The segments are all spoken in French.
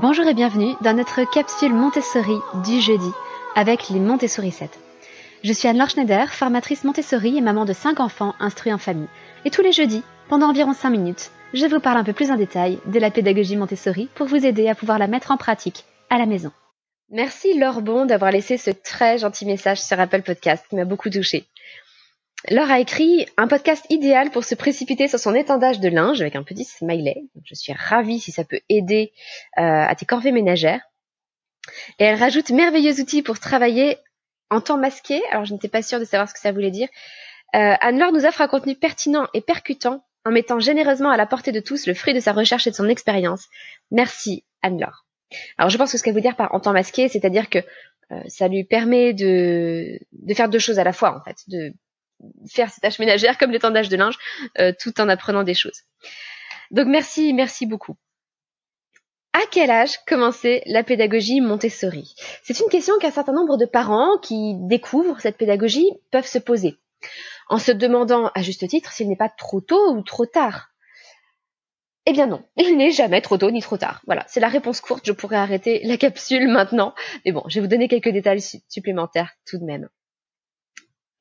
Bonjour et bienvenue dans notre capsule Montessori du jeudi avec les Montessori 7. Je suis Anne-Laure Schneider, formatrice Montessori et maman de 5 enfants instruits en famille. Et tous les jeudis, pendant environ 5 minutes, je vous parle un peu plus en détail de la pédagogie Montessori pour vous aider à pouvoir la mettre en pratique à la maison. Merci Laure Bon d'avoir laissé ce très gentil message sur Apple Podcast qui m'a beaucoup touchée. Laure a écrit un podcast idéal pour se précipiter sur son étendage de linge avec un petit smiley. Je suis ravie si ça peut aider euh, à tes corvées ménagères. Et elle rajoute merveilleux outils pour travailler en temps masqué. Alors je n'étais pas sûre de savoir ce que ça voulait dire. Euh, Anne-Laure nous offre un contenu pertinent et percutant en mettant généreusement à la portée de tous le fruit de sa recherche et de son expérience. Merci Anne-Laure. Alors je pense que ce qu'elle veut dire par en temps masqué, c'est-à-dire que euh, ça lui permet de, de faire deux choses à la fois en fait, de faire ses tâches ménagères comme l'étendage de linge, euh, tout en apprenant des choses. Donc merci, merci beaucoup. À quel âge commencer la pédagogie Montessori? C'est une question qu'un certain nombre de parents qui découvrent cette pédagogie peuvent se poser, en se demandant à juste titre s'il n'est pas trop tôt ou trop tard. Eh bien non, il n'est jamais trop tôt ni trop tard. Voilà, c'est la réponse courte, je pourrais arrêter la capsule maintenant. Mais bon, je vais vous donner quelques détails supplémentaires tout de même.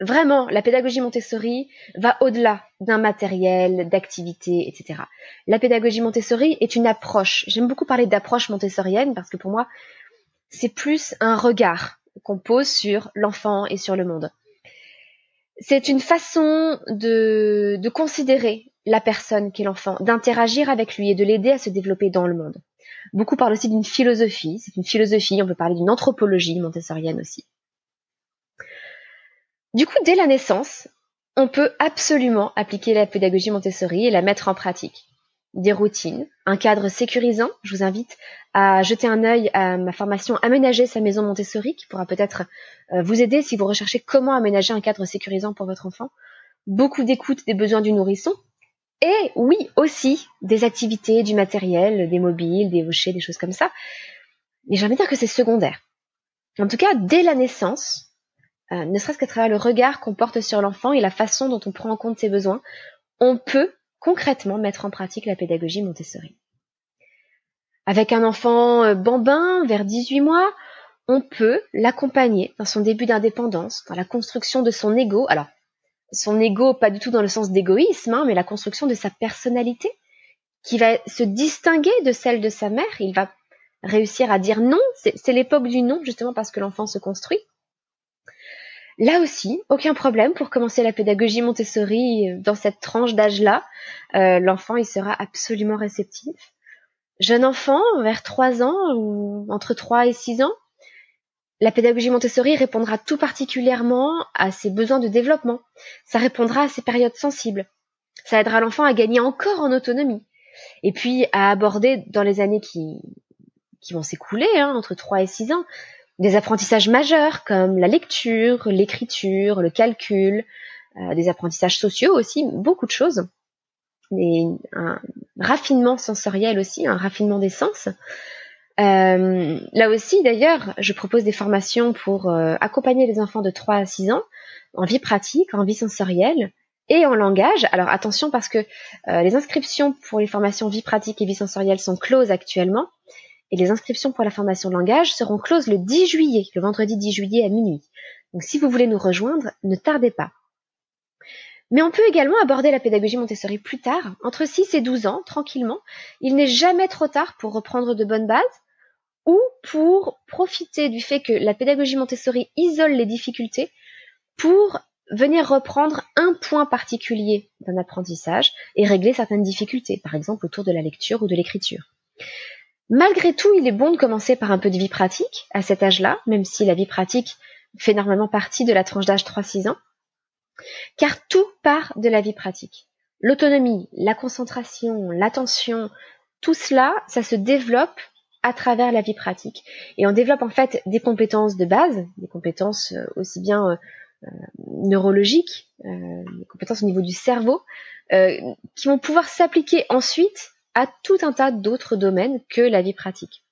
Vraiment, la pédagogie Montessori va au-delà d'un matériel, d'activités, etc. La pédagogie Montessori est une approche. J'aime beaucoup parler d'approche montessorienne parce que pour moi, c'est plus un regard qu'on pose sur l'enfant et sur le monde. C'est une façon de, de considérer la personne qu'est l'enfant, d'interagir avec lui et de l'aider à se développer dans le monde. Beaucoup parlent aussi d'une philosophie. C'est une philosophie, on peut parler d'une anthropologie montessorienne aussi. Du coup, dès la naissance, on peut absolument appliquer la pédagogie Montessori et la mettre en pratique. Des routines, un cadre sécurisant. Je vous invite à jeter un œil à ma formation Aménager sa maison Montessori qui pourra peut-être euh, vous aider si vous recherchez comment aménager un cadre sécurisant pour votre enfant. Beaucoup d'écoute des besoins du nourrisson. Et oui, aussi des activités, du matériel, des mobiles, des hochets, des choses comme ça. Mais j'ai envie de dire que c'est secondaire. En tout cas, dès la naissance, euh, ne serait-ce qu'à travers le regard qu'on porte sur l'enfant et la façon dont on prend en compte ses besoins, on peut concrètement mettre en pratique la pédagogie Montessori. Avec un enfant euh, bambin vers 18 mois, on peut l'accompagner dans son début d'indépendance, dans la construction de son ego. Alors, son ego, pas du tout dans le sens d'égoïsme, hein, mais la construction de sa personnalité, qui va se distinguer de celle de sa mère. Il va réussir à dire non. C'est l'époque du non, justement parce que l'enfant se construit. Là aussi, aucun problème pour commencer la pédagogie Montessori euh, dans cette tranche d'âge-là. Euh, l'enfant, il sera absolument réceptif. Jeune enfant, vers 3 ans ou entre 3 et 6 ans, la pédagogie Montessori répondra tout particulièrement à ses besoins de développement. Ça répondra à ses périodes sensibles. Ça aidera l'enfant à gagner encore en autonomie. Et puis à aborder dans les années qui, vont s'écouler, hein, entre 3 et 6 ans, des apprentissages majeurs comme la lecture, l'écriture, le calcul, euh, des apprentissages sociaux aussi, beaucoup de choses. Un raffinement sensoriel aussi, un raffinement des sens. Euh, là aussi, d'ailleurs, je propose des formations pour euh, accompagner les enfants de 3 à 6 ans en vie pratique, en vie sensorielle et en langage. Alors attention parce que les inscriptions pour les formations vie pratique et vie sensorielle sont closes actuellement et les inscriptions pour la formation de langage seront closes le 10 juillet, le vendredi 10 juillet à minuit. Donc si vous voulez nous rejoindre, ne tardez pas. Mais on peut également aborder la pédagogie Montessori plus tard, entre 6 et 12 ans, tranquillement. Il n'est jamais trop tard pour reprendre de bonnes bases ou pour profiter du fait que la pédagogie Montessori isole les difficultés pour venir reprendre un point particulier d'un apprentissage et régler certaines difficultés, par exemple autour de la lecture ou de l'écriture. Malgré tout, il est bon de commencer par un peu de vie pratique à cet âge-là, même si la vie pratique fait normalement partie de la tranche d'âge 3-6 ans, car tout part de la vie pratique. L'autonomie, la concentration, l'attention, tout cela, ça se développe à travers la vie pratique. Et on développe en fait des compétences de base, des compétences euh, aussi bien euh, euh, neurologiques, des compétences au niveau du cerveau, qui vont pouvoir s'appliquer ensuite à tout un tas d'autres domaines que la vie pratique.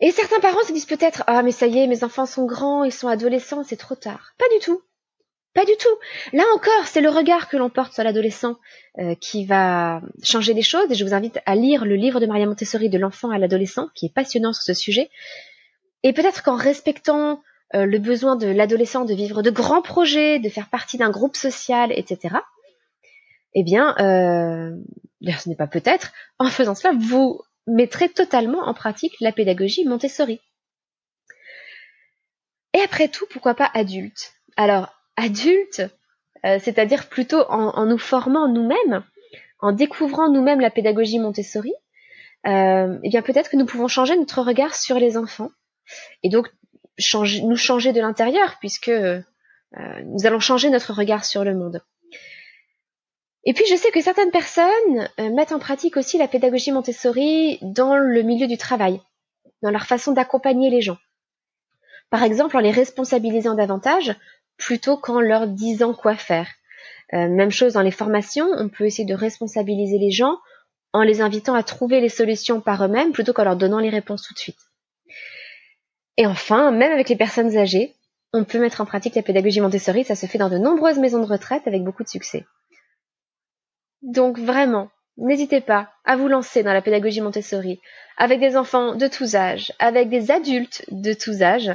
Et certains parents se disent peut-être Ah, mais ça y est, mes enfants sont grands, ils sont adolescents, c'est trop tard. Pas du tout. Pas du tout. Là encore, c'est le regard que l'on porte sur l'adolescent euh, qui va changer les choses. Et je vous invite à lire le livre de Maria Montessori de l'enfant à l'adolescent, qui est passionnant sur ce sujet. Et peut-être qu'en respectant euh, le besoin de l'adolescent de vivre de grands projets, de faire partie d'un groupe social, etc., eh bien, euh, ce n'est pas peut-être, en faisant cela, vous mettrez totalement en pratique la pédagogie Montessori. Et après tout, pourquoi pas adulte? Alors, adulte, euh, c'est-à-dire plutôt en, nous formant nous-mêmes, en découvrant nous-mêmes la pédagogie Montessori, euh, eh bien peut-être que nous pouvons changer notre regard sur les enfants et donc nous changer de l'intérieur puisque euh, nous allons changer notre regard sur le monde. Et puis je sais que certaines personnes mettent en pratique aussi la pédagogie Montessori dans le milieu du travail, dans leur façon d'accompagner les gens. Par exemple, en les responsabilisant davantage plutôt qu'en leur disant quoi faire. Euh, même chose dans les formations, on peut essayer de responsabiliser les gens en les invitant à trouver les solutions par eux-mêmes plutôt qu'en leur donnant les réponses tout de suite. Et enfin, même avec les personnes âgées, on peut mettre en pratique la pédagogie Montessori, ça se fait dans de nombreuses maisons de retraite avec beaucoup de succès. Donc vraiment, n'hésitez pas à vous lancer dans la pédagogie Montessori avec des enfants de tous âges, avec des adultes de tous âges.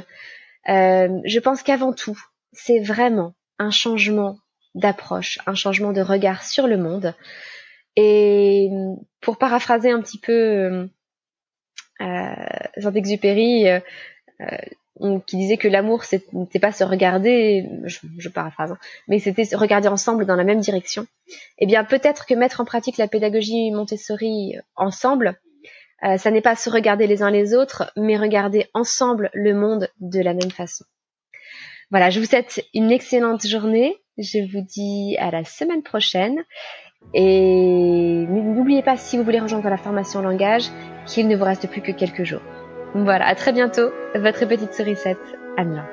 Euh, je pense qu'avant tout, c'est vraiment un changement d'approche, un changement de regard sur le monde. Et pour paraphraser un petit peu euh, Jean-Exupéry, euh, euh, qui disait que l'amour c'était pas se regarder, je, paraphrase, hein, mais c'était se regarder ensemble dans la même direction. Eh bien, peut-être que mettre en pratique la pédagogie Montessori ensemble, euh, ça n'est pas se regarder les uns les autres, mais regarder ensemble le monde de la même façon. Voilà, je vous souhaite une excellente journée. Je vous dis à la semaine prochaine. Et n'oubliez pas, si vous voulez rejoindre la formation langage, qu'il ne vous reste plus que quelques jours. Voilà, à très bientôt. Votre petite sourisette, Anne.